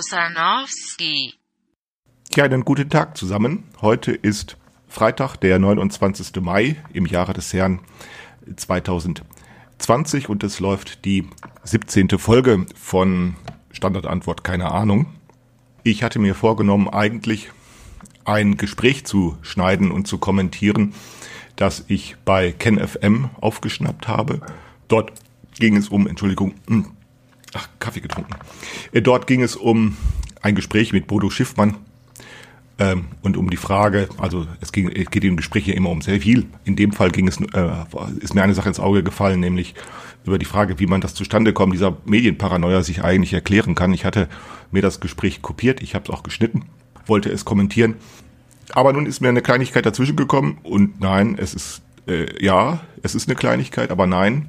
Klaus Kusanowski. Ja, einen guten Tag zusammen. Heute ist Freitag, der 29. Mai im Jahre des Herrn 2020 und es läuft die 17. Folge von Standardantwort keine Ahnung. Ich hatte mir vorgenommen, eigentlich ein Gespräch zu schneiden und zu kommentieren, das ich bei KenFM aufgeschnappt habe. Dort ging es um, Entschuldigung, ach, Kaffee getrunken. Äh, Dort ging es um ein Gespräch mit Bodo Schiffmann ähm, und um die Frage, also es, ging, es geht im Gespräch ja immer um sehr viel. In dem Fall ging es, äh, ist mir eine Sache ins Auge gefallen, nämlich über die Frage, wie man das zustande kommt, dieser Medienparanoia sich eigentlich erklären kann. Ich hatte mir das Gespräch kopiert, ich habe es auch geschnitten, wollte es kommentieren. Aber nun ist mir eine Kleinigkeit dazwischen gekommen und nein, es ist, äh, ja, es ist eine Kleinigkeit, aber nein,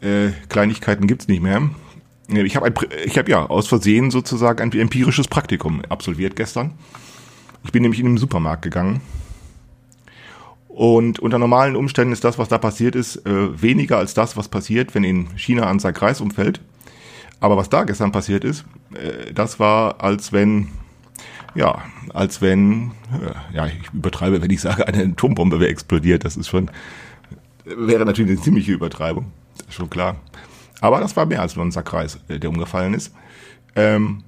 äh, Kleinigkeiten gibt's nicht mehr. Ich habe hab ja aus Versehen sozusagen ein empirisches Praktikum absolviert gestern. Ich bin nämlich in den Supermarkt gegangen. Und unter normalen Umständen ist das, was da passiert ist, äh, weniger als das, was passiert, wenn in China ein Kreis umfällt. Aber was da gestern passiert ist, äh, das war, als wenn, ja, als wenn, äh, ja, ich übertreibe, wenn ich sage, eine Atombombe wäre explodiert. Das ist schon, wäre natürlich eine ziemliche Übertreibung. Das ist schon klar. Aber das war mehr als nur ein Sackkreis, äh, der umgefallen ist. Ähm,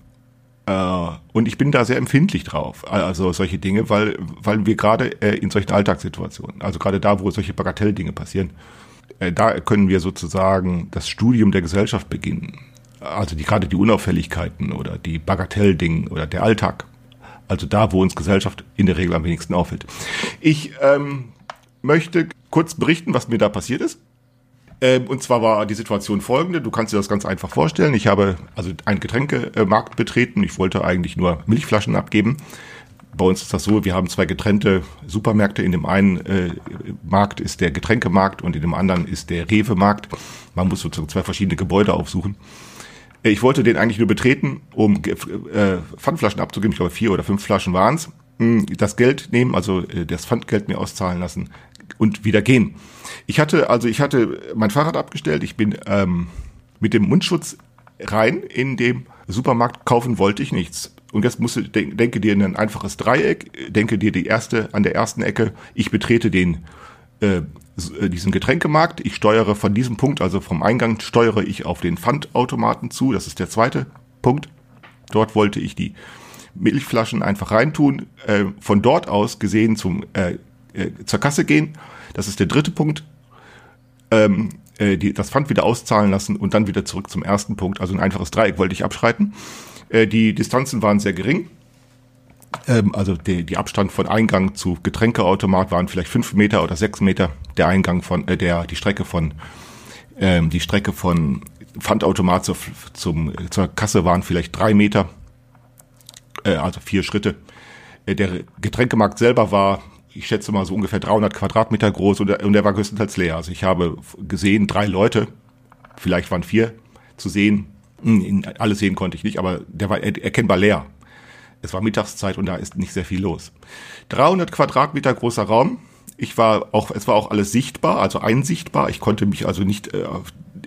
äh, und ich bin da sehr empfindlich drauf, also solche Dinge, weil, weil wir gerade äh, in solchen Alltagssituationen, also gerade da, wo solche Bagatelldinge passieren, äh, da können wir sozusagen das Studium der Gesellschaft beginnen. Also die, gerade die Unauffälligkeiten oder die Bagatelldinge oder der Alltag. Also da, wo uns Gesellschaft in der Regel am wenigsten auffällt. Ich ähm, möchte kurz berichten, was mir da passiert ist. Ähm, und zwar war die Situation folgende, du kannst dir das ganz einfach vorstellen. Ich habe also einen Getränkemarkt betreten. Ich wollte eigentlich nur Milchflaschen abgeben. Bei uns ist das so, wir haben zwei getrennte Supermärkte. In dem einen äh, Markt ist der Getränkemarkt und in dem anderen ist der Rewe-Markt. Man muss sozusagen zwei verschiedene Gebäude aufsuchen. Ich wollte den eigentlich nur betreten, um äh, Pfandflaschen abzugeben. Ich glaube, vier oder fünf Flaschen waren's. Das Geld nehmen, also äh, das Pfandgeld mir auszahlen lassen und wieder gehen. Ich hatte, also ich hatte mein Fahrrad abgestellt, ich bin ähm, mit dem Mundschutz rein in dem Supermarkt, kaufen wollte ich nichts. Und jetzt musst du, denk, denke dir ein einfaches Dreieck, denke dir die erste, an der ersten Ecke, ich betrete den, äh, diesen Getränkemarkt, ich steuere von diesem Punkt, also vom Eingang steuere ich auf den Pfandautomaten zu, das ist der zweite Punkt. Dort wollte ich die Milchflaschen einfach reintun, äh, von dort aus gesehen zum, äh, äh, zur Kasse gehen, das ist der dritte Punkt, ähm, äh, die, das Pfand wieder auszahlen lassen und dann wieder zurück zum ersten Punkt, also ein einfaches Dreieck wollte ich abschreiten. Äh, die Distanzen waren sehr gering, ähm, also die, die Abstand von Eingang zu Getränkeautomat waren vielleicht fünf Meter oder sechs Meter, der Eingang von, äh, der, die Strecke von, ähm, die Strecke von Pfandautomat zur, zum, zur Kasse waren vielleicht drei Meter. Äh, also vier Schritte. Äh, der Getränkemarkt selber war, ich schätze mal so ungefähr 300 Quadratmeter groß und der, und der war größtenteils leer. Also ich habe gesehen, drei Leute, vielleicht waren vier zu sehen. Hm, alles sehen konnte ich nicht, aber der war erkennbar leer. Es war Mittagszeit und da ist nicht sehr viel los. 300 Quadratmeter großer Raum. Ich war auch, es war auch alles sichtbar, also einsichtbar. Ich konnte mich also nicht äh,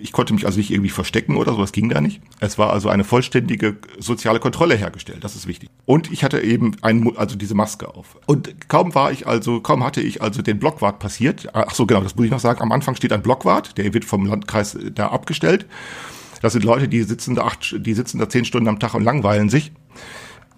ich konnte mich also nicht irgendwie verstecken oder so, das ging da nicht. Es war also eine vollständige soziale Kontrolle hergestellt, das ist wichtig. Und ich hatte eben ein, also diese Maske auf. Und kaum war ich also, kaum hatte ich also den Blockwart passiert. Ach so, genau, das muss ich noch sagen. Am Anfang steht ein Blockwart, der wird vom Landkreis da abgestellt. Das sind Leute, die sitzen da acht, die sitzen da zehn Stunden am Tag und langweilen sich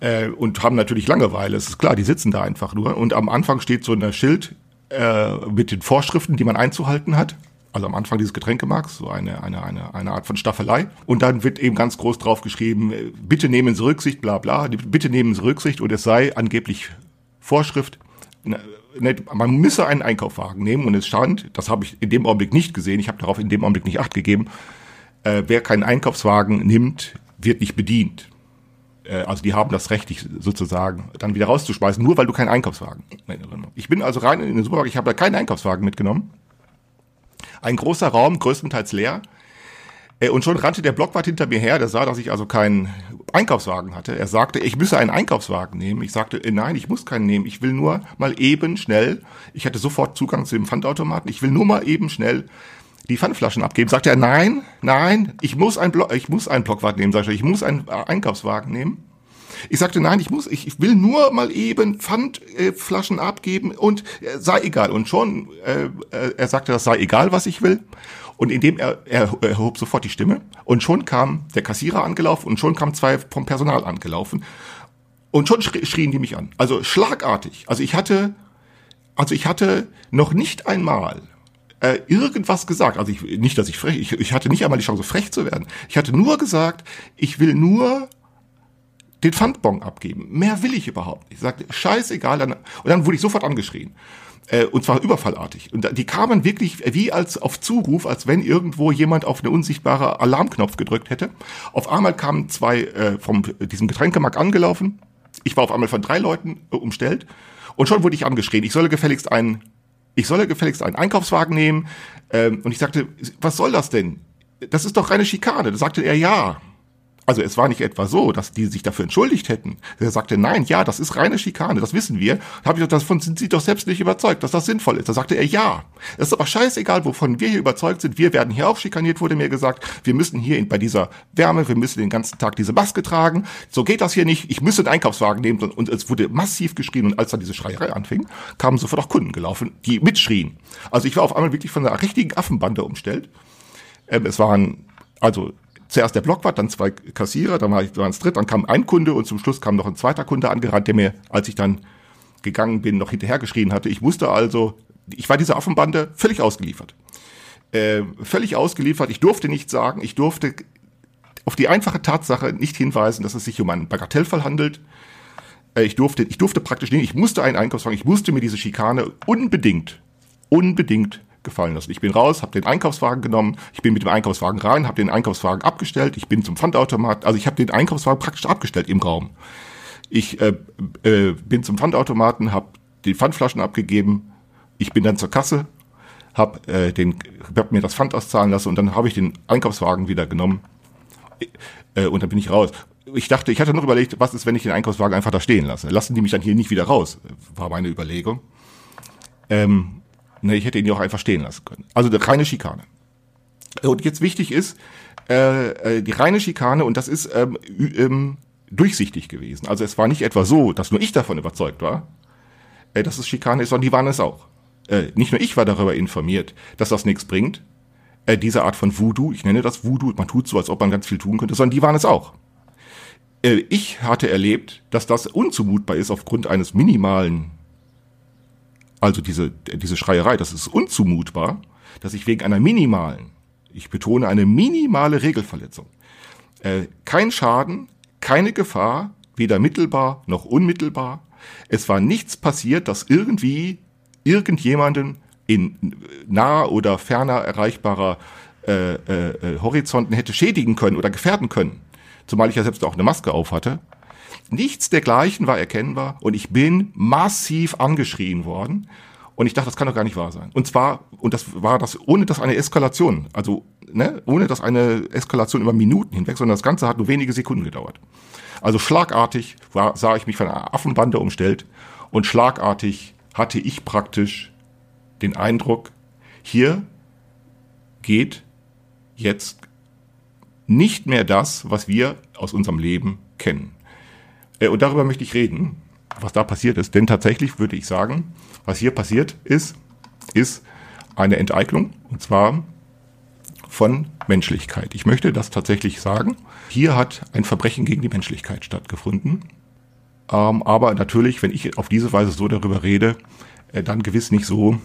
äh, und haben natürlich Langeweile. Es ist klar, die sitzen da einfach nur. Und am Anfang steht so ein Schild äh, mit den Vorschriften, die man einzuhalten hat also am Anfang dieses Getränkemarks, so eine, eine, eine, eine Art von Staffelei. Und dann wird eben ganz groß drauf geschrieben, bitte nehmen Sie Rücksicht, bla bla, bitte nehmen Sie Rücksicht und es sei angeblich Vorschrift, ne, man müsse einen Einkaufswagen nehmen und es stand, das habe ich in dem Augenblick nicht gesehen, ich habe darauf in dem Augenblick nicht acht gegeben, äh, wer keinen Einkaufswagen nimmt, wird nicht bedient. Äh, also die haben das Recht, dich sozusagen dann wieder rauszuschmeißen, nur weil du keinen Einkaufswagen. Ich bin also rein in den Supermarkt, ich habe da keinen Einkaufswagen mitgenommen ein großer Raum, größtenteils leer. Äh, und schon rannte der Blockwart hinter mir her, der sah, dass ich also keinen Einkaufswagen hatte. Er sagte, ich müsse einen Einkaufswagen nehmen. Ich sagte, äh, nein, ich muss keinen nehmen. Ich will nur mal eben schnell, ich hatte sofort Zugang zu dem Pfandautomaten, ich will nur mal eben schnell die Pfandflaschen abgeben. Sagte er, nein, nein, ich muss einen, Block, ich muss einen Blockwagen nehmen. Sagte ich, ich muss einen äh, Einkaufswagen nehmen. Ich sagte, nein, ich muss, ich, ich will nur mal eben Pfandflaschen äh, abgeben und äh, sei egal. Und schon, äh, äh, er sagte, das sei egal, was ich will. Und indem er, er, er hob sofort die Stimme und schon kam der Kassierer angelaufen und schon kamen zwei vom Personal angelaufen und schon schrien die mich an. Also schlagartig. Also ich hatte, also ich hatte noch nicht einmal äh, irgendwas gesagt. Also ich, nicht, dass ich frech, ich, ich hatte nicht einmal die Chance, frech zu werden. Ich hatte nur gesagt, ich will nur den Pfandbon abgeben. Mehr will ich überhaupt nicht. Ich sagte, scheißegal. Dann, und dann wurde ich sofort angeschrien. Äh, und zwar überfallartig. Und die kamen wirklich wie als auf Zuruf, als wenn irgendwo jemand auf eine unsichtbare Alarmknopf gedrückt hätte. Auf einmal kamen zwei äh, vom diesem Getränkemarkt angelaufen. Ich war auf einmal von drei Leuten äh, umstellt. Und schon wurde ich angeschrien. Ich solle gefälligst einen, ich solle gefälligst einen Einkaufswagen nehmen. Ähm, und ich sagte, was soll das denn? Das ist doch reine Schikane. Da sagte er, ja. Also es war nicht etwa so, dass die sich dafür entschuldigt hätten. Er sagte, nein, ja, das ist reine Schikane, das wissen wir. Da habe ich gesagt, davon sind Sie doch selbst nicht überzeugt, dass das sinnvoll ist. Da sagte er, ja. Es ist aber scheißegal, wovon wir hier überzeugt sind. Wir werden hier auch schikaniert, wurde mir gesagt. Wir müssen hier in, bei dieser Wärme, wir müssen den ganzen Tag diese Maske tragen. So geht das hier nicht. Ich müsste einen Einkaufswagen nehmen. Und, und es wurde massiv geschrien. Und als dann diese Schreierei anfing, kamen sofort auch Kunden gelaufen, die mitschrien. Also ich war auf einmal wirklich von einer richtigen Affenbande umstellt. Ähm, es waren also zuerst der Blockwart, dann zwei Kassierer, dann war ich es dritt, dann kam ein Kunde und zum Schluss kam noch ein zweiter Kunde angerannt, der mir, als ich dann gegangen bin, noch hinterhergeschrien hatte. Ich wusste also, ich war dieser Affenbande völlig ausgeliefert. Äh, völlig ausgeliefert. Ich durfte nichts sagen. Ich durfte auf die einfache Tatsache nicht hinweisen, dass es sich um einen Bagatellfall handelt. Äh, ich durfte, ich durfte praktisch nicht, ich musste einen Einkaufswagen, ich musste mir diese Schikane unbedingt, unbedingt gefallen lassen. Ich bin raus, habe den Einkaufswagen genommen, ich bin mit dem Einkaufswagen rein, habe den Einkaufswagen abgestellt, ich bin zum Pfandautomat, also ich habe den Einkaufswagen praktisch abgestellt im Raum. Ich äh, äh, bin zum Pfandautomaten, habe die Pfandflaschen abgegeben, ich bin dann zur Kasse, habe äh, hab mir das Pfand auszahlen lassen und dann habe ich den Einkaufswagen wieder genommen äh, und dann bin ich raus. Ich dachte, ich hatte noch überlegt, was ist, wenn ich den Einkaufswagen einfach da stehen lasse? Lassen die mich dann hier nicht wieder raus? War meine Überlegung. Ähm, Ne, ich hätte ihn ja auch einfach stehen lassen können. Also eine reine Schikane. Und jetzt wichtig ist, äh, äh, die reine Schikane, und das ist ähm, ähm, durchsichtig gewesen. Also es war nicht etwa so, dass nur ich davon überzeugt war, äh, dass es Schikane ist, sondern die waren es auch. Äh, nicht nur ich war darüber informiert, dass das nichts bringt, äh, diese Art von Voodoo, ich nenne das Voodoo, man tut so, als ob man ganz viel tun könnte, sondern die waren es auch. Äh, ich hatte erlebt, dass das unzumutbar ist aufgrund eines minimalen also diese, diese Schreierei, das ist unzumutbar, dass ich wegen einer minimalen, ich betone eine minimale Regelverletzung, äh, kein Schaden, keine Gefahr, weder mittelbar noch unmittelbar. Es war nichts passiert, dass irgendwie irgendjemanden in naher oder ferner erreichbarer äh, äh, äh Horizonten hätte schädigen können oder gefährden können. Zumal ich ja selbst auch eine Maske auf hatte. Nichts dergleichen war erkennbar und ich bin massiv angeschrien worden. Und ich dachte, das kann doch gar nicht wahr sein. Und zwar, und das war das, ohne dass eine Eskalation, also ne, ohne dass eine Eskalation über Minuten hinweg, sondern das Ganze hat nur wenige Sekunden gedauert. Also schlagartig war, sah ich mich von einer Affenbande umstellt und schlagartig hatte ich praktisch den Eindruck, hier geht jetzt nicht mehr das, was wir aus unserem Leben kennen. Äh, und darüber möchte ich reden, was da passiert ist. Denn tatsächlich würde ich sagen, was hier passiert ist, ist eine Enteignung. Und zwar von Menschlichkeit. Ich möchte das tatsächlich sagen. Hier hat ein Verbrechen gegen die Menschlichkeit stattgefunden. Ähm, aber natürlich, wenn ich auf diese Weise so darüber rede, äh, dann gewiss nicht so,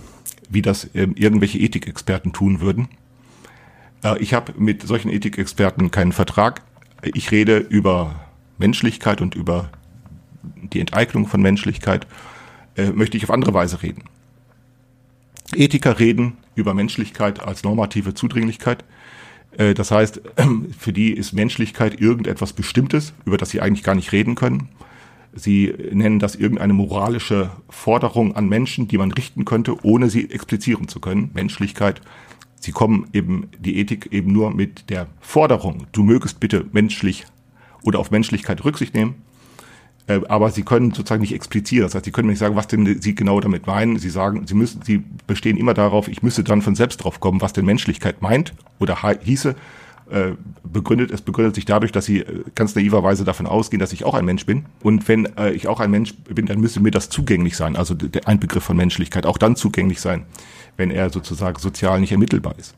wie das ähm, irgendwelche Ethikexperten tun würden. Äh, ich habe mit solchen Ethikexperten keinen Vertrag. Ich rede über Menschlichkeit und über die Enteignung von Menschlichkeit äh, möchte ich auf andere Weise reden. Ethiker reden über Menschlichkeit als normative Zudringlichkeit. Äh, das heißt, für die ist Menschlichkeit irgendetwas Bestimmtes, über das sie eigentlich gar nicht reden können. Sie nennen das irgendeine moralische Forderung an Menschen, die man richten könnte, ohne sie explizieren zu können. Menschlichkeit. Sie kommen eben, die Ethik eben nur mit der Forderung, du mögest bitte menschlich oder auf Menschlichkeit Rücksicht nehmen. Äh, aber sie können sozusagen nicht explizieren. Das heißt, sie können nicht sagen, was denn sie genau damit meinen. Sie sagen, sie müssen, sie bestehen immer darauf, ich müsste dann von selbst drauf kommen, was denn Menschlichkeit meint oder hieße. Äh, begründet, es begründet sich dadurch, dass sie äh, ganz naiverweise davon ausgehen, dass ich auch ein Mensch bin. Und wenn ich auch ein Mensch bin, dann müsste mir das zugänglich sein. Also der ein Begriff von Menschlichkeit auch dann zugänglich sein, wenn er sozusagen sozial nicht ermittelbar ist.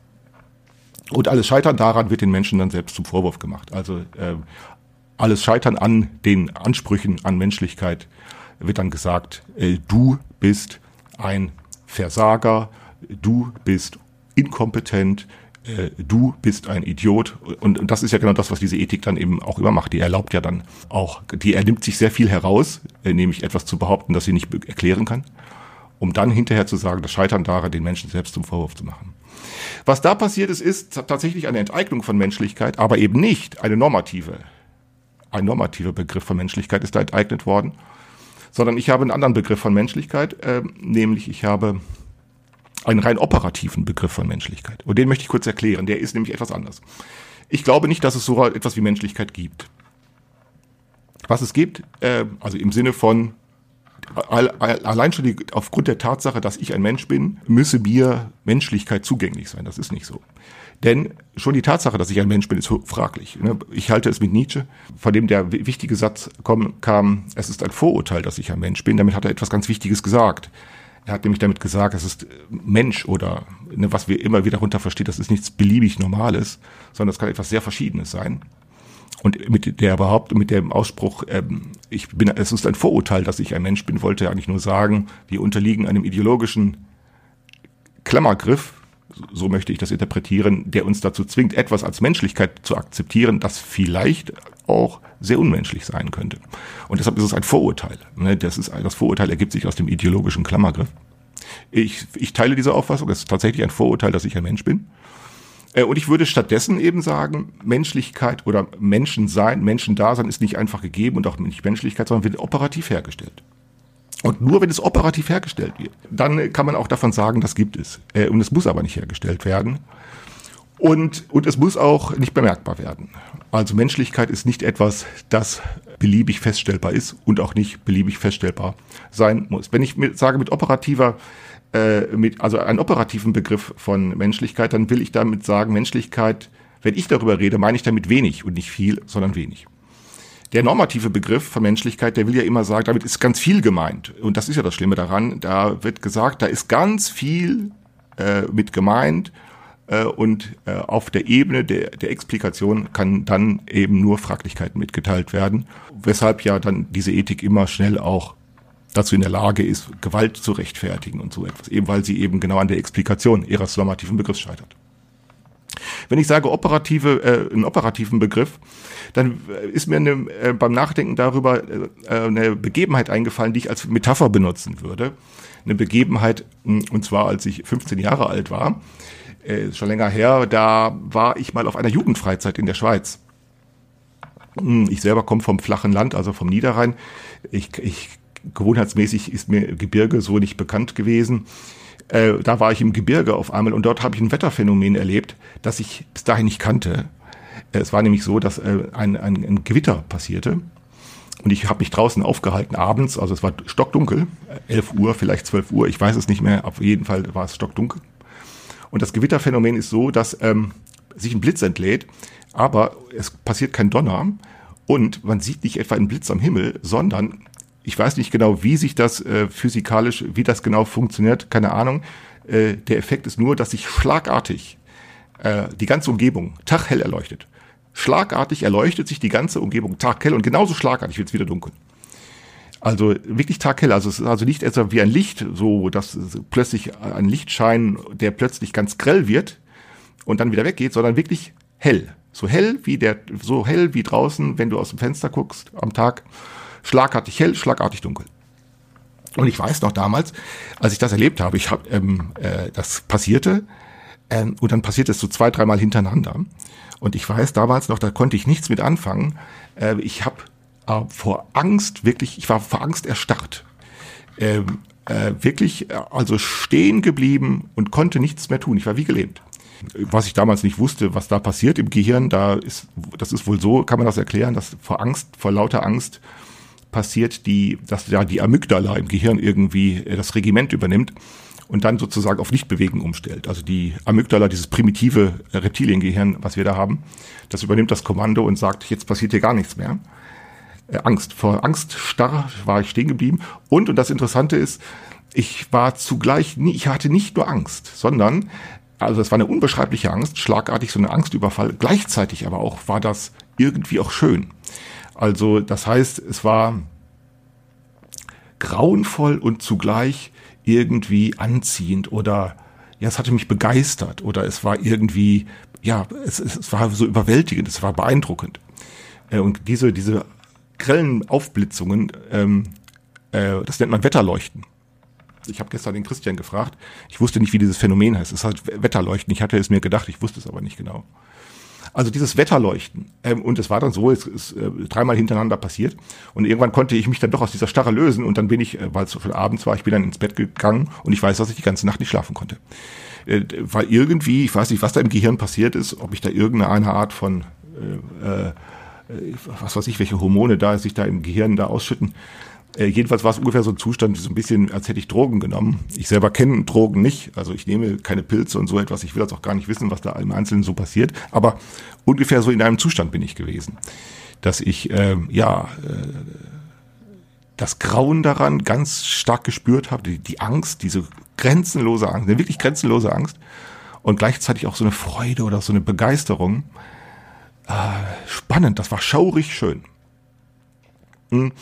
Und alles Scheitern daran wird den Menschen dann selbst zum Vorwurf gemacht. Also äh, alles Scheitern an den Ansprüchen an Menschlichkeit wird dann gesagt, äh, du bist ein Versager, du bist inkompetent, äh, du bist ein Idiot. Und, das ist ja genau das, was diese Ethik dann eben auch immer macht. Die erlaubt ja dann auch, die ernimmt sich sehr viel heraus, äh, nämlich etwas zu behaupten, das sie nicht erklären kann, um dann hinterher zu sagen, das Scheitern daran, den Menschen selbst zum Vorwurf zu machen. Was da passiert ist, ist tatsächlich eine Enteignung von Menschlichkeit, aber eben nicht eine normative ein normativer Begriff von Menschlichkeit ist da enteignet worden, sondern ich habe einen anderen Begriff von Menschlichkeit, äh, nämlich ich habe einen rein operativen Begriff von Menschlichkeit. Und den möchte ich kurz erklären. Der ist nämlich etwas anders. Ich glaube nicht, dass es so etwas wie Menschlichkeit gibt. Was es gibt, äh, also im Sinne von allein schon die, aufgrund der Tatsache, dass ich ein Mensch bin, müsse mir Menschlichkeit zugänglich sein. Das ist nicht so. Denn schon die Tatsache, dass ich ein Mensch bin, ist fraglich. Ne? Ich halte es mit Nietzsche, von dem der wichtige Satz kam, es ist ein Vorurteil, dass ich ein Mensch bin. Damit hat er etwas ganz Wichtiges gesagt. Er hat nämlich damit gesagt, es ist Mensch oder ne, was wir immer wieder darunter versteht, das ist nichts beliebig Normales, sondern es kann etwas sehr Verschiedenes sein. Und mit der Behauptung, mit dem Ausspruch, ähm, ich bin, es ist ein Vorurteil, dass ich ein Mensch bin, wollte er eigentlich nur sagen, wir unterliegen einem ideologischen Klammergriff, so möchte ich das interpretieren, der uns dazu zwingt, etwas als Menschlichkeit zu akzeptieren, das vielleicht auch sehr unmenschlich sein könnte. Und deshalb ist es ein Vorurteil. Ne? Das, ist, das Vorurteil ergibt sich aus dem ideologischen Klammergriff. Ich, ich teile diese Auffassung. Es ist tatsächlich ein Vorurteil, dass ich ein Mensch bin. Äh, und ich würde stattdessen eben sagen, Menschlichkeit oder Menschensein, Menschendasein ist nicht einfach gegeben und auch nicht Menschlichkeit, sondern wird operativ hergestellt. Und nur wenn es operativ hergestellt wird, dann kann man auch davon sagen, das gibt es. Äh, und es muss aber nicht hergestellt werden. Und, und es muss auch nicht bemerkbar werden. Also Menschlichkeit ist nicht etwas, das beliebig feststellbar ist und auch nicht beliebig feststellbar sein muss. Wenn ich mit, sage mit operativer, äh, mit, also einen operativen Begriff von Menschlichkeit, dann will ich damit sagen, Menschlichkeit, wenn ich darüber rede, meine ich damit wenig und nicht viel, sondern wenig der normative Begriff von Menschlichkeit, der will ja immer sagen, damit ist ganz viel gemeint. Und das ist ja das Schlimme daran. Da wird gesagt, da ist ganz viel äh, mit gemeint. Äh, und äh, auf der Ebene der, der Explikation kann dann eben nur Fraglichkeiten mitgeteilt werden. Weshalb ja dann diese Ethik immer schnell auch dazu in der Lage ist, Gewalt zu rechtfertigen und so etwas. Eben weil sie eben genau an der Explikation ihres normativen Begriffs scheitert. Wenn ich sage operative, äh, einen operativen Begriff, dann äh, ist mir eine, äh, beim Nachdenken darüber äh, eine Begebenheit eingefallen, die ich als Metapher benutzen würde. Eine Begebenheit, hm, und zwar als ich 15 Jahre alt war, äh, schon länger her, da war ich mal auf einer Jugendfreizeit in der Schweiz. Hm, ich selber komme vom flachen Land, also vom Niederrhein. Ich, ich gewohnheitsmäßig ist mir Gebirge so nicht bekannt gewesen. Äh, da war ich im Gebirge auf einmal und dort habe ich ein Wetterphänomen erlebt, das ich bis dahin nicht kannte. Äh, es war nämlich so, dass äh, ein, ein, ein Gewitter passierte. Und ich habe mich draußen aufgehalten abends, also es war stockdunkel, 11 Uhr, vielleicht 12 Uhr, ich weiß es nicht mehr, auf jeden Fall war es stockdunkel. Und das Gewitterphänomen ist so, dass ähm, sich ein Blitz entlädt, aber es passiert kein Donner und man sieht nicht etwa einen Blitz am Himmel, sondern ich weiß nicht genau, wie sich das äh, physikalisch, wie das genau funktioniert, keine Ahnung. Äh, der Effekt ist nur, dass sich schlagartig äh, die ganze Umgebung taghell erleuchtet. Schlagartig erleuchtet sich die ganze Umgebung taghell und genauso schlagartig wird es wieder dunkel. Also wirklich taghell. Also es ist also nicht etwa wie ein Licht, so dass plötzlich ein Lichtschein, der plötzlich ganz grell wird und dann wieder weggeht, sondern wirklich hell. So hell wie der, so hell wie draußen, wenn du aus dem Fenster guckst am Tag schlagartig hell, schlagartig dunkel. Und ich weiß noch damals, als ich das erlebt habe, ich habe, ähm, äh, das passierte, ähm, und dann passiert es so zwei, dreimal hintereinander. Und ich weiß damals noch, da konnte ich nichts mit anfangen. Äh, ich habe äh, vor Angst wirklich, ich war vor Angst erstarrt. Ähm, äh, wirklich, äh, also stehen geblieben und konnte nichts mehr tun. Ich war wie gelähmt. Was ich damals nicht wusste, was da passiert im Gehirn, da ist, das ist wohl so, kann man das erklären, dass vor Angst, vor lauter Angst passiert, die, dass da die Amygdala im Gehirn irgendwie äh, das Regiment übernimmt und dann sozusagen auf Nichtbewegen umstellt. Also die Amygdala, dieses primitive Reptiliengehirn, was wir da haben, das übernimmt das Kommando und sagt, jetzt passiert hier gar nichts mehr. Äh, Angst. Vor Angst starr war ich stehen geblieben. Und, und das Interessante ist, ich war zugleich, nie, ich hatte nicht nur Angst, sondern, also es war eine unbeschreibliche Angst, schlagartig so eine Angstüberfall. Gleichzeitig aber auch war das irgendwie auch schön. Also das heißt, es war grauenvoll und zugleich irgendwie anziehend oder ja, es hatte mich begeistert oder es war irgendwie, ja, es, es war so überwältigend, es war beeindruckend. Äh, und diese, diese grellen Aufblitzungen, ähm, äh, das nennt man Wetterleuchten. Ich habe gestern den Christian gefragt. Ich wusste nicht, wie dieses Phänomen heißt. Es heißt Wetterleuchten. Ich hatte es mir gedacht, ich wusste es aber nicht genau. Also dieses Wetterleuchten. Ähm, und es war dann so, es ist äh, dreimal hintereinander passiert. Und irgendwann konnte ich mich dann doch aus dieser Starre lösen. Und dann bin ich, äh, weil es schon abends war, ich bin dann ins Bett gegangen und ich weiß, dass ich die ganze Nacht nicht schlafen konnte. Äh, weil irgendwie, ich weiß nicht, was da im Gehirn passiert ist, ob ich da irgendeine Art von äh, äh, was weiß ich, welche Hormone da sich da im Gehirn da ausschütten. Äh, jedenfalls war es ungefähr so ein Zustand, so ein bisschen, als hätte ich Drogen genommen. Ich selber kenne Drogen nicht, also ich nehme keine Pilze und so etwas. Ich will das auch gar nicht wissen, was da im Einzelnen so passiert. Aber ungefähr so in einem Zustand bin ich gewesen, dass ich äh, ja äh, das Grauen daran ganz stark gespürt habe, die, die Angst, diese grenzenlose Angst, eine wirklich grenzenlose Angst und gleichzeitig auch so eine Freude oder so eine Begeisterung. Äh, spannend, das war schaurig schön. Hm.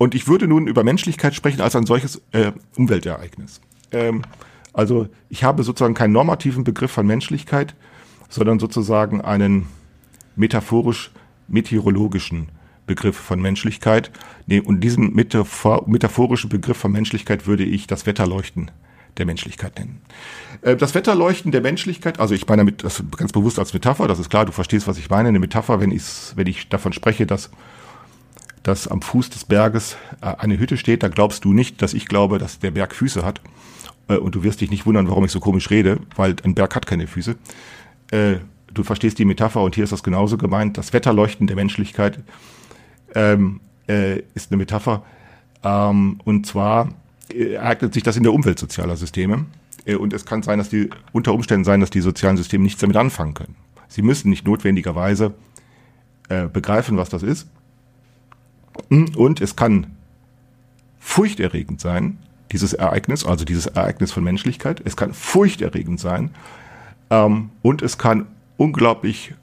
Und ich würde nun über Menschlichkeit sprechen als ein solches äh, Umweltereignis. Ähm, also ich habe sozusagen keinen normativen Begriff von Menschlichkeit, sondern sozusagen einen metaphorisch meteorologischen Begriff von Menschlichkeit. Und diesen metaphor metaphorischen Begriff von Menschlichkeit würde ich das Wetterleuchten der Menschlichkeit nennen. Äh, das Wetterleuchten der Menschlichkeit, also ich meine damit das ganz bewusst als Metapher, das ist klar, du verstehst, was ich meine. Eine Metapher, wenn wenn ich davon spreche, dass dass am Fuß des Berges äh, eine Hütte steht, da glaubst du nicht, dass ich glaube, dass der Berg Füße hat. Äh, und du wirst dich nicht wundern, warum ich so komisch rede, weil ein Berg hat keine Füße. Äh, du verstehst die Metapher und hier ist das genauso gemeint. Das Wetterleuchten der Menschlichkeit ähm, äh, ist eine Metapher. Ähm, und zwar ereignet sich das in der Umwelt sozialer Systeme. Und es kann sein, dass die unter Umständen sein, dass die sozialen Systeme nichts damit anfangen können. Sie müssen nicht notwendigerweise begreifen, was das ist. Und es kann furchterregend sein, dieses Ereignis, also dieses Ereignis von Menschlichkeit. Es kann furchterregend sein ähm, und es kann unglaublich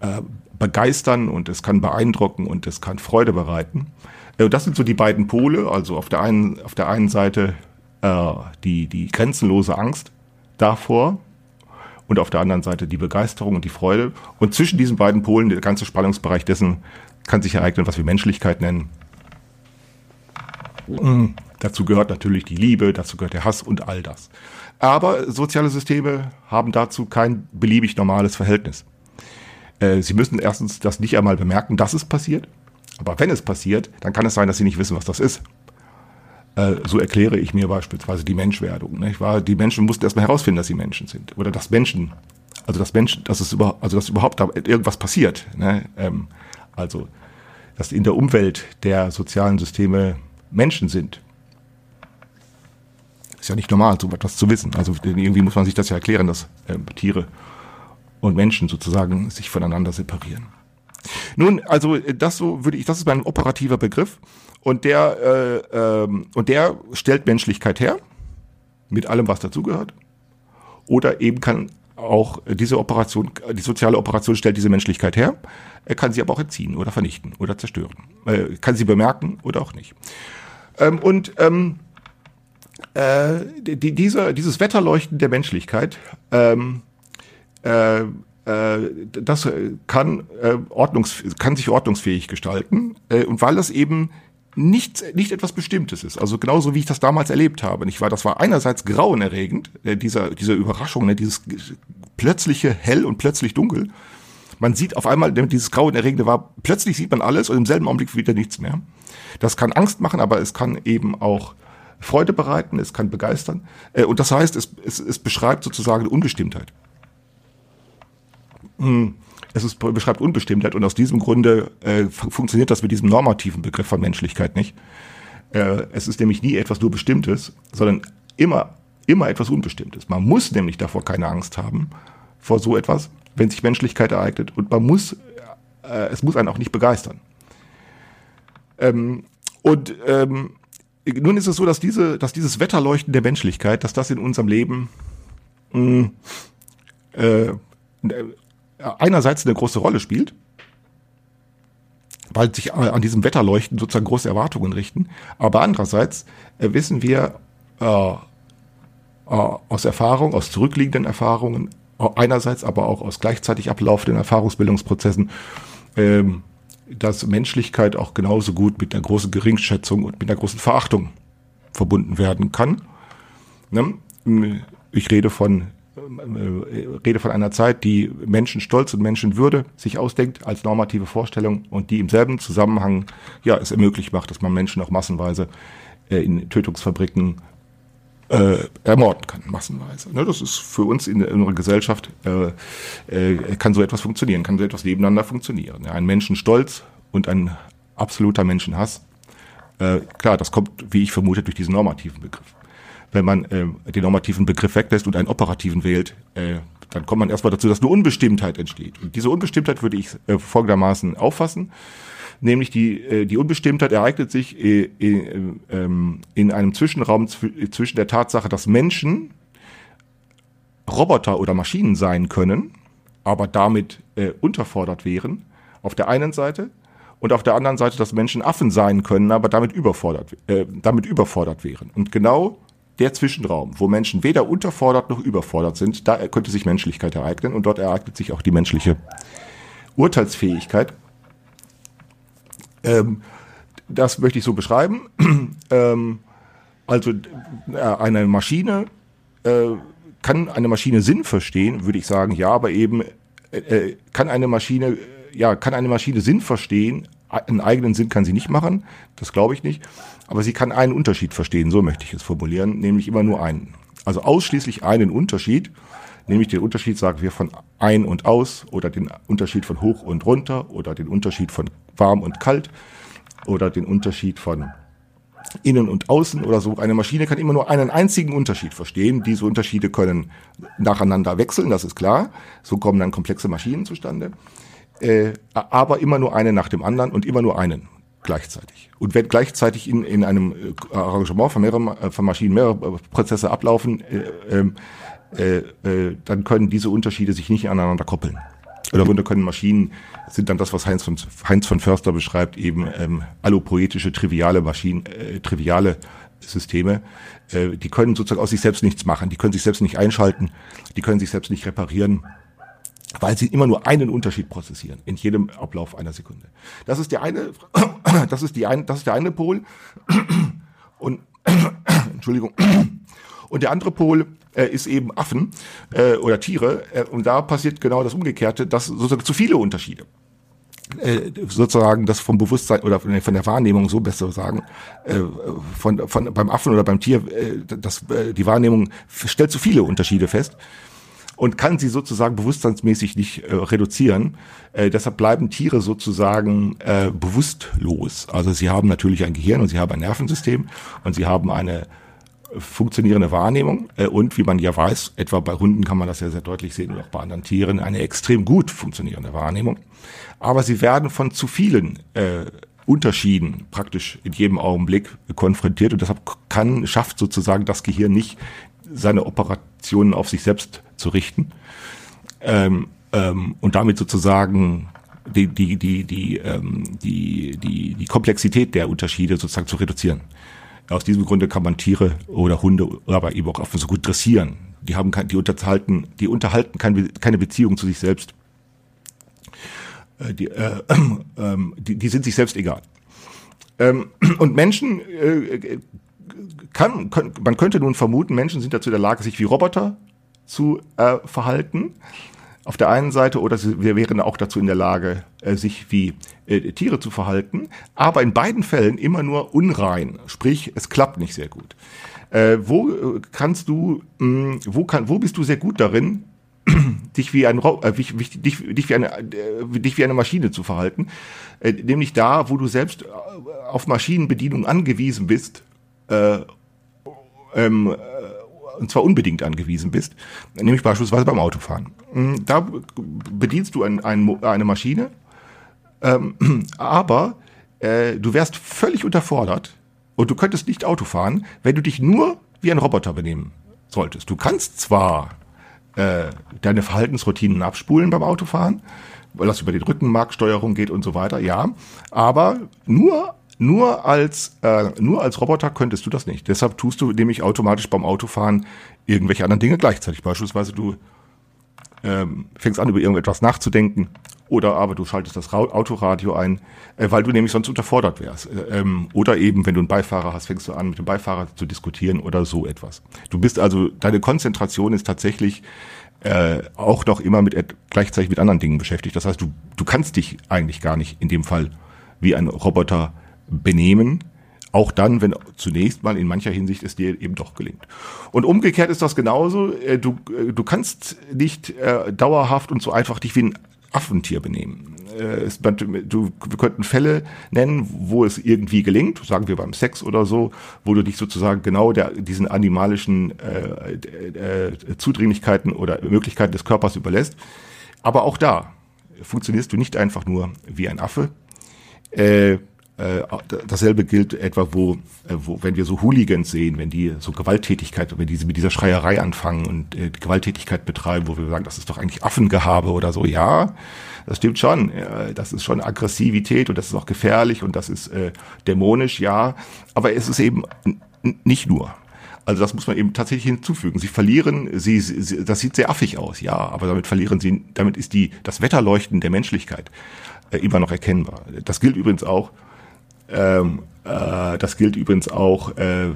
äh, begeistern und es kann beeindrucken und es kann Freude bereiten. Äh, das sind so die beiden Pole. Also auf der einen, auf der einen Seite äh, die, die grenzenlose Angst davor und auf der anderen Seite die Begeisterung und die Freude. Und zwischen diesen beiden Polen der ganze Spannungsbereich dessen, kann sich ereignen, was wir Menschlichkeit nennen. Mhm. Dazu gehört natürlich die Liebe, dazu gehört der Hass und all das. Aber soziale Systeme haben dazu kein beliebig normales Verhältnis. Äh, sie müssen erstens das nicht einmal bemerken, dass es passiert. Aber wenn es passiert, dann kann es sein, dass sie nicht wissen, was das ist. Äh, so erkläre ich mir beispielsweise die Menschwerdung. Die Menschen mussten erstmal herausfinden, dass sie Menschen sind. Oder dass Menschen, also dass Menschen, dass es über, also dass überhaupt irgendwas passiert. Ne? Ähm, also, dass in der Umwelt der sozialen Systeme Menschen sind. Ist ja nicht normal, so etwas zu wissen. Also irgendwie muss man sich das ja erklären, dass äh, Tiere und Menschen sozusagen sich voneinander separieren. Nun, also das so würde ich, das ist mein operativer Begriff und der äh, ähm, und der stellt Menschlichkeit her mit allem, was dazugehört. Oder eben kann auch diese Operation, die soziale Operation stellt diese Menschlichkeit her. Er kann sie aber auch entziehen oder vernichten oder zerstören. Er kann sie bemerken oder auch nicht. Ähm, und ähm, äh, die, dieser, dieses Wetterleuchten der Menschlichkeit, ähm, äh, äh, das kann, äh, ordnungs kann sich ordnungsfähig gestalten. Äh, und weil das eben nicht, nicht etwas Bestimmtes ist. Also genauso wie ich das damals erlebt habe. Nicht wahr? Das war einerseits grauenerregend, äh, dieser, diese Überraschung, ne, dieses plötzliche hell und plötzlich dunkel. Man sieht auf einmal, dieses grauenerregende war, plötzlich sieht man alles und im selben Augenblick wieder nichts mehr. Das kann Angst machen, aber es kann eben auch Freude bereiten, es kann begeistern. Äh, und das heißt, es, es, es beschreibt sozusagen Unbestimmtheit. hm, es ist, beschreibt Unbestimmtheit und aus diesem Grunde äh, funktioniert das mit diesem normativen Begriff von Menschlichkeit nicht. Äh, es ist nämlich nie etwas nur Bestimmtes, sondern immer, immer etwas Unbestimmtes. Man muss nämlich davor keine Angst haben, vor so etwas, wenn sich Menschlichkeit ereignet und man muss, äh, es muss einen auch nicht begeistern. Ähm, und ähm, nun ist es so, dass diese, dass dieses Wetterleuchten der Menschlichkeit, dass das in unserem Leben mh, äh, einerseits eine große Rolle spielt, weil sich an diesem Wetterleuchten sozusagen große Erwartungen richten, aber andererseits äh, wissen wir äh, äh, aus Erfahrung, aus zurückliegenden Erfahrungen, einerseits aber auch aus gleichzeitig ablaufenden Erfahrungsbildungsprozessen, ähm, dass Menschlichkeit auch genauso gut mit einer großen Geringschätzung und mit einer großen Verachtung verbunden werden kann. Ne? Ich rede von äh, rede von einer Zeit, die Menschenstolz und Menschenwürde sich ausdenkt als normative Vorstellung und die im selben Zusammenhang ja es ermöglicht macht, dass man Menschen auch massenweise äh, in Tötungsfabriken äh, ermorden kann, massenweise. Ne, das ist für uns in, in unserer Gesellschaft, äh, äh, kann so etwas funktionieren, kann so etwas nebeneinander funktionieren. Ja, ein Menschenstolz und ein absoluter Menschenhass, äh, klar, das kommt, wie ich vermute, durch diesen normativen Begriff. Wenn man äh, den normativen Begriff weglässt und einen operativen wählt, äh, dann kommt man erstmal dazu, dass eine Unbestimmtheit entsteht. Und diese Unbestimmtheit würde ich äh, folgendermaßen auffassen nämlich die, äh, die Unbestimmtheit ereignet sich äh, in, ähm, in einem Zwischenraum zwischen der Tatsache, dass Menschen Roboter oder Maschinen sein können, aber damit äh, unterfordert wären, auf der einen Seite, und auf der anderen Seite, dass Menschen Affen sein können, aber damit überfordert, äh, damit überfordert wären. Und genau der Zwischenraum, wo Menschen weder unterfordert noch überfordert sind, da könnte sich Menschlichkeit ereignen und dort ereignet sich auch die menschliche Urteilsfähigkeit. Ähm, das möchte ich so beschreiben. ähm, also äh, eine Maschine äh, kann eine Maschine Sinn verstehen, würde ich sagen, ja, aber eben äh, äh kann eine Maschine ja kann eine Maschine Sinn verstehen. Einen eigenen Sinn kann sie nicht machen, das glaube ich nicht. Aber sie kann einen Unterschied verstehen, so möchte ich es formulieren, nämlich immer nur einen. Also ausschließlich einen Unterschied, nämlich den Unterschied, sagen wir, von ein und aus oder den Unterschied von hoch und runter oder den Unterschied von warm und kalt oder den Unterschied von innen und außen oder so. Eine Maschine kann immer nur einen einzigen Unterschied verstehen. Diese Unterschiede können nacheinander wechseln, das ist klar. So kommen dann komplexe Maschinen zustande. Äh, aber immer nur eine nach dem anderen und immer nur einen gleichzeitig. Und wenn gleichzeitig in, in einem äh, Arrangement von mehreren äh, von Maschinen mehrere Prozesse ablaufen, äh, ähm, äh, äh, dann können diese Unterschiede sich nicht aneinander koppeln. Oder darunter können Maschinen, sind dann das, was Heinz von, Heinz von Förster beschreibt, eben ähm, allopoetische, triviale Maschinen, äh, triviale Systeme. Äh, die können sozusagen aus sich selbst nichts machen, die können sich selbst nicht einschalten, die können sich selbst nicht reparieren, weil sie immer nur einen Unterschied prozessieren in jedem Ablauf einer Sekunde. Das ist der eine, das ist die ein, das ist der eine Pol. Und Entschuldigung. Und der andere Pol äh, ist eben Affen äh, oder Tiere. Äh, und da passiert genau das Umgekehrte, dass sozusagen zu viele Unterschiede äh, sozusagen das vom Bewusstsein oder von der Wahrnehmung so besser sagen äh, von, von beim Affen oder beim Tier äh, das die Wahrnehmung stellt zu viele Unterschiede fest und kann sie sozusagen bewusstseinsmäßig nicht äh, reduzieren. Äh, deshalb bleiben Tiere sozusagen äh, bewusstlos. Also sie haben natürlich ein Gehirn und sie haben ein Nervensystem und sie haben eine funktionierende Wahrnehmung äh, und wie man ja weiß, etwa bei Hunden kann man das ja sehr deutlich sehen und auch bei anderen Tieren, eine extrem gut funktionierende Wahrnehmung. Aber sie werden von zu vielen äh, Unterschieden praktisch in jedem Augenblick konfrontiert und deshalb kann, schafft sozusagen das Gehirn nicht, seine Operationen auf sich selbst zu richten ähm, ähm, und damit sozusagen die, die, die, die, ähm, die, die, die Komplexität der Unterschiede sozusagen zu reduzieren. Aus diesem Grunde kann man Tiere oder Hunde, aber eben auch Affen so gut dressieren. Die haben kein, die unterhalten, die unterhalten keine, keine Beziehung zu sich selbst. Äh, die, äh, äh, die, die sind sich selbst egal. Ähm, und Menschen äh, kann, kann, man könnte nun vermuten, Menschen sind dazu in der Lage, sich wie Roboter zu äh, verhalten. Auf der einen Seite oder wir wären auch dazu in der Lage, äh, sich wie äh, Tiere zu verhalten, aber in beiden Fällen immer nur unrein, sprich es klappt nicht sehr gut. Äh, wo kannst du, mh, wo kann, wo bist du sehr gut darin, dich wie ein äh, dich, dich, dich wie eine äh, dich wie eine Maschine zu verhalten, äh, nämlich da, wo du selbst äh, auf Maschinenbedienung angewiesen bist, äh, ähm, äh, und zwar unbedingt angewiesen bist, nämlich beispielsweise beim Autofahren. Mm, Da bedienst du ein, ein, eine Maschine, ähm, aber äh, du wärst völlig unterfordert und du könntest nicht Auto fahren, wenn du dich nur wie ein Roboter benehmen solltest. Du kannst zwar äh, deine Verhaltensroutinen abspulen beim Autofahren, weil das über die Rückenmarksteuerung geht und so weiter, ja, aber nur nur als äh, nur als Roboter könntest du das nicht. Deshalb tust du nämlich automatisch beim Autofahren irgendwelche anderen Dinge gleichzeitig. Beispielsweise du ähm, fängst an über irgendetwas nachzudenken oder aber du schaltest das Ra Autoradio ein, äh, weil du nämlich sonst unterfordert wärst. Äh, ähm, oder eben, wenn du einen Beifahrer hast, fängst du an, mit dem Beifahrer zu diskutieren oder so etwas. Du bist also, deine Konzentration ist tatsächlich äh, auch noch immer mit gleichzeitig mit anderen Dingen beschäftigt. Das heißt, du, du kannst dich eigentlich gar nicht in dem Fall wie ein Roboter benehmen, auch dann, wenn zunächst mal in mancher Hinsicht es dir eben doch gelingt. Und umgekehrt ist das genauso. Äh, Du, äh, du kannst nicht äh, dauerhaft und so einfach dich wie ein Affentier benehmen. Äh, Es, du, wir könnten Fälle nennen, wo es irgendwie gelingt, sagen wir beim Sex oder so, wo du dich sozusagen genau der, diesen animalischen äh, Zudringlichkeiten oder Möglichkeiten des Körpers überlässt. Aber auch da funktionierst du nicht einfach nur wie ein Affe, äh, äh, dasselbe gilt etwa, wo, äh, wo, wenn wir so Hooligans sehen, wenn die so Gewalttätigkeit, wenn die mit dieser Schreierei anfangen und äh, Gewalttätigkeit betreiben, wo wir sagen, das ist doch eigentlich Affengehabe oder so. Ja, das stimmt schon. Das ist schon Aggressivität und das ist auch gefährlich und das ist äh, dämonisch, ja. Aber es ist eben nicht nur. Also das muss man eben tatsächlich hinzufügen. Sie verlieren, sie, sie, das sieht sehr affig aus, ja, aber damit verlieren sie, damit ist die, das Wetterleuchten der Menschlichkeit äh, immer noch erkennbar. Das gilt übrigens auch, ähm, äh, das gilt übrigens auch äh,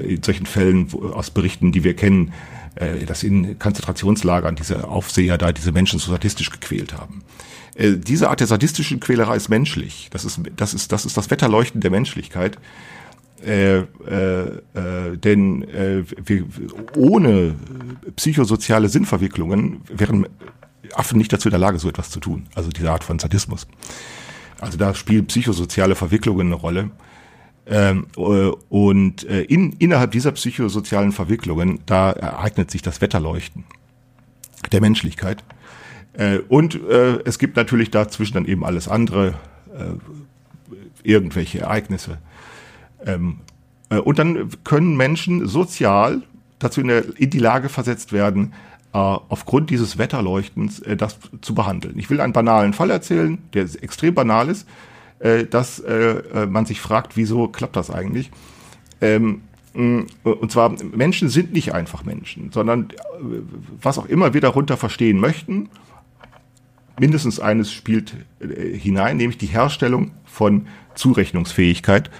in solchen Fällen wo, aus Berichten, die wir kennen, äh, dass in Konzentrationslagern diese Aufseher da diese Menschen so sadistisch gequält haben. Äh, diese Art der sadistischen Quälerei ist menschlich. Das ist, das ist, das ist das Wetterleuchten der Menschlichkeit. Äh, äh, äh, denn äh, wir, ohne psychosoziale Sinnverwicklungen wären Affen nicht dazu in der Lage, so etwas zu tun. Also diese Art von Sadismus. Also da spielen psychosoziale Verwicklungen eine Rolle. Ähm, äh, und äh, in, innerhalb dieser psychosozialen Verwicklungen, da ereignet sich das Wetterleuchten der Menschlichkeit. Äh, und es gibt natürlich dazwischen dann eben alles andere, irgendwelche Ereignisse. Ähm, äh, und dann können Menschen sozial dazu in, der, in die Lage versetzt werden, aufgrund dieses Wetterleuchtens äh, das zu behandeln. Ich will einen banalen Fall erzählen, der extrem banal ist, äh, dass äh, äh, man sich fragt, wieso klappt das eigentlich? Ähm, und zwar, Menschen sind nicht einfach Menschen, sondern äh, was auch immer wir darunter verstehen möchten, mindestens eines spielt äh, hinein, nämlich die Herstellung von Zurechnungsfähigkeit.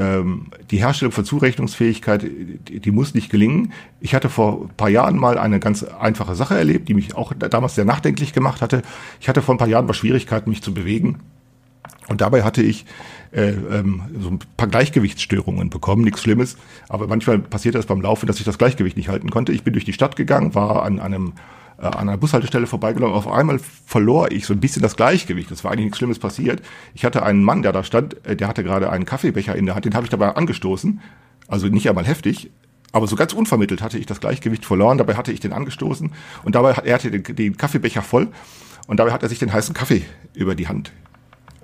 Äh, ähm, die Herstellung von Zurechnungsfähigkeit, die muss nicht gelingen. Ich hatte vor ein paar Jahren mal eine ganz einfache Sache erlebt, die mich auch damals sehr nachdenklich gemacht hatte. Ich hatte vor ein paar Jahren mal Schwierigkeiten, mich zu bewegen. Und dabei hatte ich äh, ähm, so ein paar Gleichgewichtsstörungen bekommen, nichts Schlimmes. Aber manchmal passiert das beim Laufen, dass ich das Gleichgewicht nicht halten konnte. Ich bin durch die Stadt gegangen, war an einem äh, an einer Bushaltestelle vorbeigelaufen. Auf einmal verlor ich so ein bisschen das Gleichgewicht. Es war eigentlich nichts Schlimmes passiert. Ich hatte einen Mann, der da stand, äh, der hatte gerade einen Kaffeebecher in der Hand, den habe ich dabei angestoßen. Also nicht einmal heftig, aber so ganz unvermittelt hatte ich das Gleichgewicht verloren. Dabei hatte ich den angestoßen und dabei hat er hatte den, den Kaffeebecher voll und dabei hat er sich den heißen Kaffee über die Hand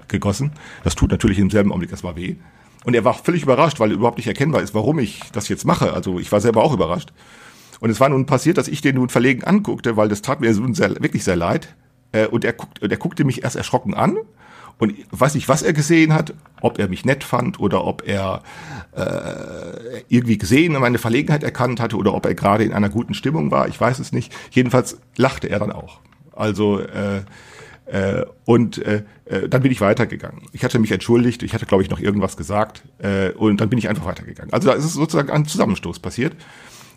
gegossen. Das tut natürlich im selben Augenblick erstmal weh. Und er war völlig überrascht, weil überhaupt nicht erkennbar ist, warum ich das jetzt mache. Also ich war selber auch überrascht. Und es war nun passiert, dass ich den nun verlegen anguckte, weil das tat mir nun sehr, wirklich sehr leid. Äh, Und er, guckt, und er guckte mich erst erschrocken an und weiß nicht, was er gesehen hat, ob er mich nett fand oder ob er äh, irgendwie gesehen und meine Verlegenheit erkannt hatte oder ob er gerade in einer guten Stimmung war. Ich weiß es nicht. Jedenfalls lachte er dann auch. Also äh, äh, und äh, äh, dann bin ich weitergegangen. Ich hatte mich entschuldigt, ich hatte, glaube ich, noch irgendwas gesagt äh, und dann bin ich einfach weitergegangen. Also da ist sozusagen ein Zusammenstoß passiert.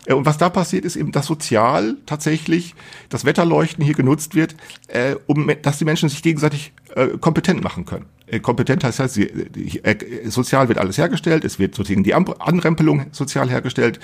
Äh, Und was da passiert, ist eben, dass sozial tatsächlich das Wetterleuchten hier genutzt wird, äh, um, dass die Menschen sich gegenseitig äh, kompetent machen können. Äh, kompetent heißt, heißt sie, äh, sozial wird alles hergestellt, es wird sozusagen die Anrempelung sozial hergestellt.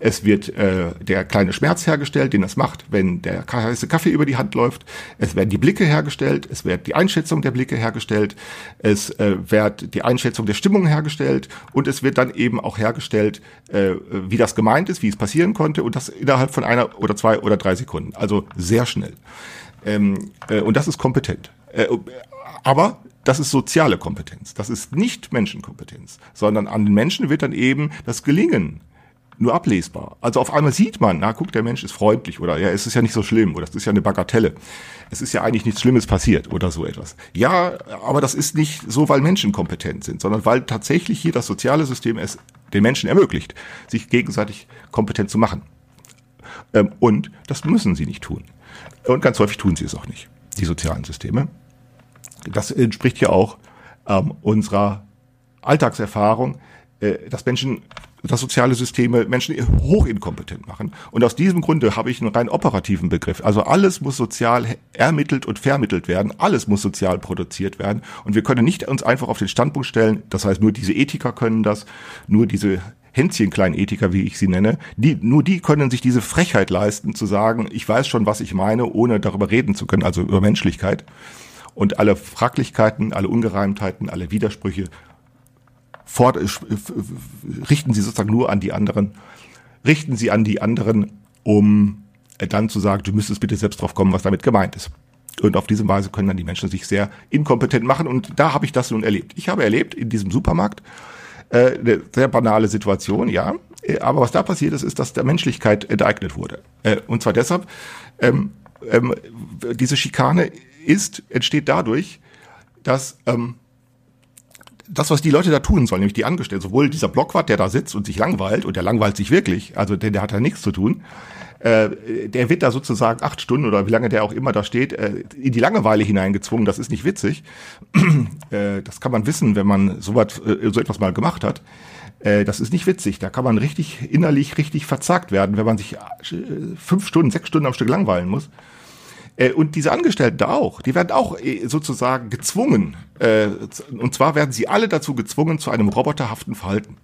Es wird äh, der kleine Schmerz hergestellt, den es macht, wenn der heiße Kaffee über die Hand läuft. Es werden die Blicke hergestellt. Es wird die Einschätzung der Blicke hergestellt. Es äh, wird die Einschätzung der Stimmung hergestellt. Und es wird dann eben auch hergestellt, äh, wie das gemeint ist, wie es passieren konnte. Und das innerhalb von einer oder zwei oder drei Sekunden. Also sehr schnell. Ähm, äh, und das ist kompetent. Äh, aber das ist soziale Kompetenz. Das ist nicht Menschenkompetenz, sondern an den Menschen wird dann eben das Gelingen nur ablesbar. Also auf einmal sieht man, na guck, der Mensch ist freundlich oder ja, es ist ja nicht so schlimm oder es ist ja eine Bagatelle. Es ist ja eigentlich nichts Schlimmes passiert oder so etwas. Ja, aber das ist nicht so, weil Menschen kompetent sind, sondern weil tatsächlich hier das soziale System es den Menschen ermöglicht, sich gegenseitig kompetent zu machen. Ähm, und das müssen sie nicht tun. Und ganz häufig tun sie es auch nicht, die sozialen Systeme. Das entspricht ja auch ähm, unserer Alltagserfahrung, äh, dass Menschen dass soziale Systeme Menschen hochinkompetent machen. Und aus diesem Grunde habe ich einen rein operativen Begriff. Also alles muss sozial ermittelt und vermittelt werden. Alles muss sozial produziert werden. Und wir können nicht uns einfach auf den Standpunkt stellen, das heißt, nur diese Ethiker können das, nur diese Hänzchen Ethiker, wie ich sie nenne, die, nur die können sich diese Frechheit leisten, zu sagen, ich weiß schon, was ich meine, ohne darüber reden zu können, also über Menschlichkeit. Und alle Fraglichkeiten, alle Ungereimtheiten, alle Widersprüche fort, äh, richten sie sozusagen nur an die anderen, richten sie an die anderen, um äh, dann zu sagen, du müsstest bitte selbst drauf kommen, was damit gemeint ist. Und auf diese Weise können dann die Menschen sich sehr inkompetent machen. Und da habe ich das nun erlebt. Ich habe erlebt in diesem Supermarkt äh, eine sehr banale Situation, ja. Äh, aber was da passiert ist, ist, dass der Menschlichkeit enteignet wurde. Äh, und zwar deshalb, ähm, ähm, diese Schikane ist, entsteht dadurch, dass ähm, das, was die Leute da tun sollen, nämlich die Angestellten, sowohl dieser Blockwart, der da sitzt und sich langweilt, und der langweilt sich wirklich, also der, der hat da nichts zu tun, äh, der wird da sozusagen acht Stunden oder wie lange der auch immer da steht, äh, in die Langeweile hineingezwungen. Das ist nicht witzig. äh, das kann man wissen, wenn man so, was, äh, so etwas mal gemacht hat. Äh, das ist nicht witzig. Da kann man richtig innerlich richtig verzagt werden, wenn man sich äh, fünf Stunden, sechs Stunden am Stück langweilen muss. Äh, und diese Angestellten da auch, die werden auch äh, sozusagen gezwungen. Äh, und zwar werden sie alle dazu gezwungen zu einem roboterhaften Verhalten.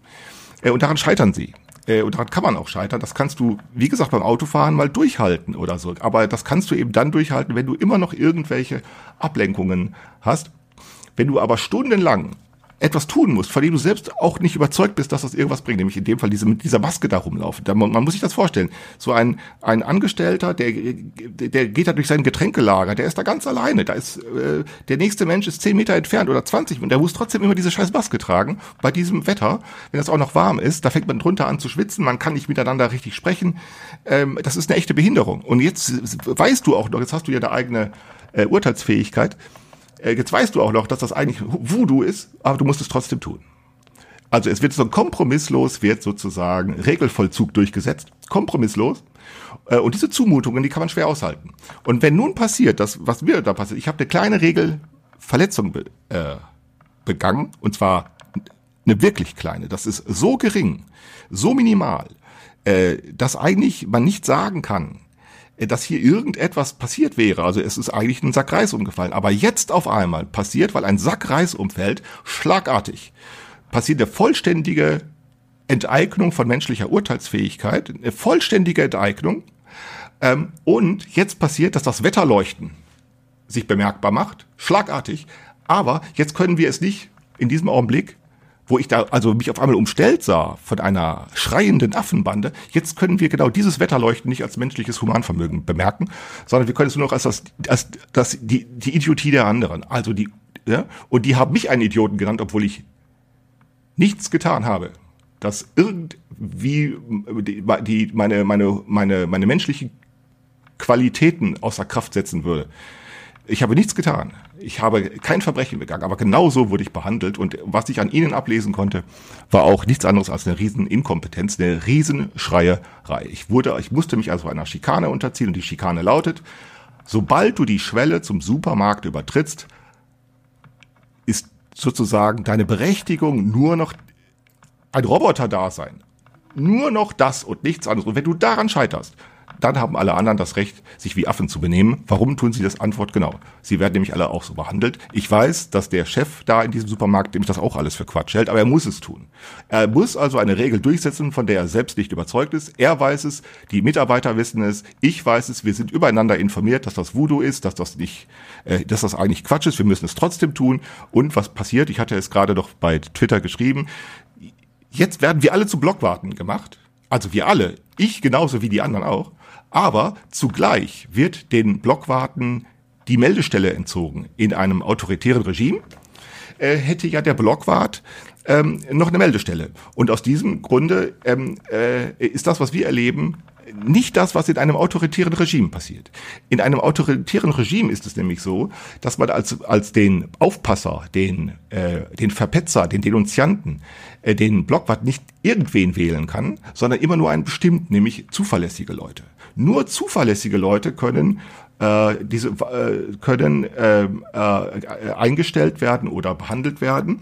Und daran scheitern sie. Und daran kann man auch scheitern. Das kannst du, wie gesagt, beim Autofahren mal durchhalten oder so. Aber das kannst du eben dann durchhalten, wenn du immer noch irgendwelche Ablenkungen hast. Wenn du aber stundenlang etwas tun musst, von dem du selbst auch nicht überzeugt bist, dass das irgendwas bringt, nämlich in dem Fall diese, mit dieser Maske da rumlaufen. Da, man, man muss sich das vorstellen. So ein, ein Angestellter, der, der geht da durch sein Getränkelager, der ist da ganz alleine. Da ist, äh, der nächste Mensch ist zehn Meter entfernt oder 20 und der muss trotzdem immer diese scheiß Maske tragen. Bei diesem Wetter, wenn es auch noch warm ist, da fängt man drunter an zu schwitzen, man kann nicht miteinander richtig sprechen. Ähm, das ist eine echte Behinderung. Und jetzt weißt du auch noch, jetzt hast du ja deine eigene äh, Urteilsfähigkeit, äh, jetzt weißt du auch noch, dass das eigentlich Voodoo ist, aber du musst es trotzdem tun. Also es wird so kompromisslos, wird sozusagen Regelvollzug durchgesetzt, kompromisslos. Äh, und diese Zumutungen, die kann man schwer aushalten. Und wenn nun passiert, das, was mir da passiert, ich habe eine kleine Regelverletzung be, äh, begangen, und zwar eine wirklich kleine, das ist so gering, so minimal, äh, dass eigentlich man nicht sagen kann, äh, dass hier irgendetwas passiert wäre. Also es ist eigentlich ein Sack Reis umgefallen. Aber jetzt auf einmal passiert, weil ein Sack Reis umfällt, schlagartig, passiert eine vollständige Enteignung von menschlicher Urteilsfähigkeit, eine vollständige Enteignung. Ähm, und jetzt passiert, dass das Wetterleuchten sich bemerkbar macht, schlagartig. Aber jetzt können wir es nicht in diesem Augenblick wo ich da also mich auf einmal umstellt sah von einer schreienden Affenbande, jetzt können wir genau dieses Wetterleuchten nicht als menschliches Humanvermögen bemerken, sondern wir können es nur noch als das, als das die, die Idiotie der anderen. Also die, ja, und die haben mich einen Idioten genannt, obwohl ich nichts getan habe, dass irgendwie die, die meine, meine, meine, meine menschlichen Qualitäten außer Kraft setzen würde. Ich habe nichts getan. Ich habe kein Verbrechen begangen, aber genauso wurde ich behandelt. Und was ich an ihnen ablesen konnte, war auch nichts anderes als eine Rieseninkompetenz, eine Riesenschreierei. Ich wurde, ich musste mich also einer Schikane unterziehen und die Schikane lautet, sobald du die Schwelle zum Supermarkt übertrittst, ist sozusagen deine Berechtigung nur noch ein Roboter-Dasein. Nur noch das und nichts anderes. Und wenn du daran scheiterst, dann haben alle anderen das Recht, sich wie Affen zu benehmen. Warum tun sie das? Antwort genau. Sie werden nämlich alle auch so behandelt. Ich weiß, dass der Chef da in diesem Supermarkt nämlich das auch alles für Quatsch hält, aber er muss es tun. Er muss also eine Regel durchsetzen, von der er selbst nicht überzeugt ist. Er weiß es, die Mitarbeiter wissen es, ich weiß es, wir sind übereinander informiert, dass das Voodoo ist, dass das nicht, äh, dass das eigentlich Quatsch ist, wir müssen es trotzdem tun. Und was passiert? Ich hatte es gerade doch bei Twitter geschrieben. Jetzt werden wir alle zu Blockwarten gemacht. Also wir alle. Ich genauso wie die anderen auch. Aber zugleich wird den Blockwarten die Meldestelle entzogen. In einem autoritären Regime äh, hätte ja der Blockwart ähm, noch eine Meldestelle. Und aus diesem Grunde ähm, äh, ist das, was wir erleben, nicht das, was in einem autoritären Regime passiert. In einem autoritären Regime ist es nämlich so, dass man als, als den Aufpasser, den, äh, den Verpetzer, den Denunzianten, äh, den Blockwart nicht irgendwen wählen kann, sondern immer nur einen bestimmten, nämlich zuverlässige Leute. Nur zuverlässige Leute können äh, diese äh, können äh, äh, eingestellt werden oder behandelt werden.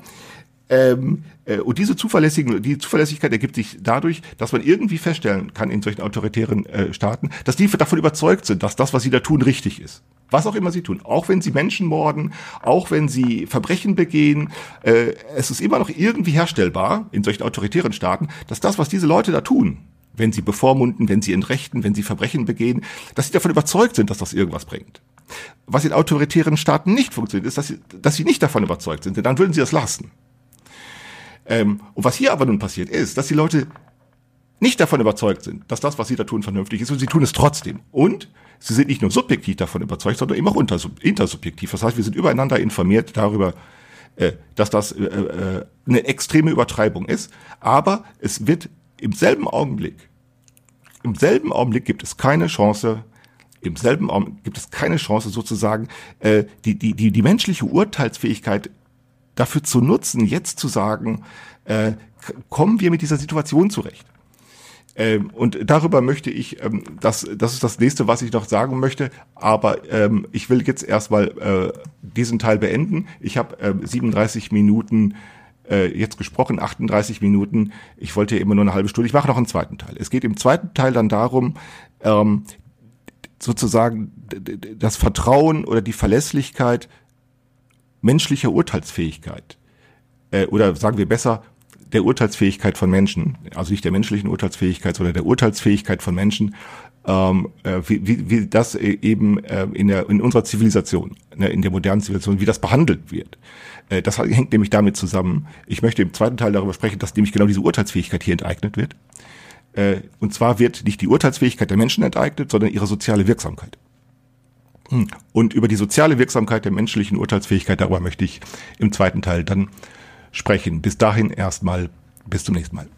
Ähm, äh, und diese zuverlässigen, die Zuverlässigkeit ergibt sich dadurch, dass man irgendwie feststellen kann in solchen autoritären äh, Staaten, dass die davon überzeugt sind, dass das, was sie da tun, richtig ist. Was auch immer sie tun, auch wenn sie Menschen morden, auch wenn sie Verbrechen begehen, äh, es ist immer noch irgendwie herstellbar in solchen autoritären Staaten, dass das, was diese Leute da tun, wenn sie bevormunden, wenn sie entrechten, wenn sie Verbrechen begehen, dass sie davon überzeugt sind, dass das irgendwas bringt. Was in autoritären Staaten nicht funktioniert, ist, dass sie, dass sie nicht davon überzeugt sind, denn dann würden sie das lassen. Ähm, und was hier aber nun passiert ist, dass die Leute nicht davon überzeugt sind, dass das, was sie da tun, vernünftig ist und sie tun es trotzdem. Und sie sind nicht nur subjektiv davon überzeugt, sondern eben auch intersubjektiv. Das heißt, wir sind übereinander informiert darüber, äh, dass das äh, äh, eine extreme Übertreibung ist. Aber es wird im selben Augenblick, im selben Augenblick gibt es keine Chance, im selben Augenblick gibt es keine Chance sozusagen, äh, die, die, die, die menschliche Urteilsfähigkeit dafür zu nutzen, jetzt zu sagen, äh, kommen wir mit dieser Situation zurecht. Ähm, und darüber möchte ich, ähm, das, das ist das nächste, was ich noch sagen möchte, aber ähm, ich will jetzt erstmal äh, diesen Teil beenden. Ich habe äh, 37 Minuten äh, jetzt gesprochen, 38 Minuten. Ich wollte ja immer nur eine halbe Stunde. Ich mache noch einen zweiten Teil. Es geht im zweiten Teil dann darum, ähm, sozusagen das Vertrauen oder die Verlässlichkeit menschlicher Urteilsfähigkeit äh, oder sagen wir besser der Urteilsfähigkeit von Menschen, also nicht der menschlichen Urteilsfähigkeit, sondern der Urteilsfähigkeit von Menschen, ähm, äh, wie, wie, wie das e-, eben äh, in, der, in unserer Zivilisation, ne, in der modernen Zivilisation, wie das behandelt wird. Äh, das hängt nämlich damit zusammen. Ich möchte im zweiten Teil darüber sprechen, dass nämlich genau diese Urteilsfähigkeit hier enteignet wird. Äh, und zwar wird nicht die Urteilsfähigkeit der Menschen enteignet, sondern ihre soziale Wirksamkeit. Hm. Und über die soziale Wirksamkeit der menschlichen Urteilsfähigkeit, darüber möchte ich im zweiten Teil dann sprechen. Bis dahin erstmal, bis zum nächsten Mal.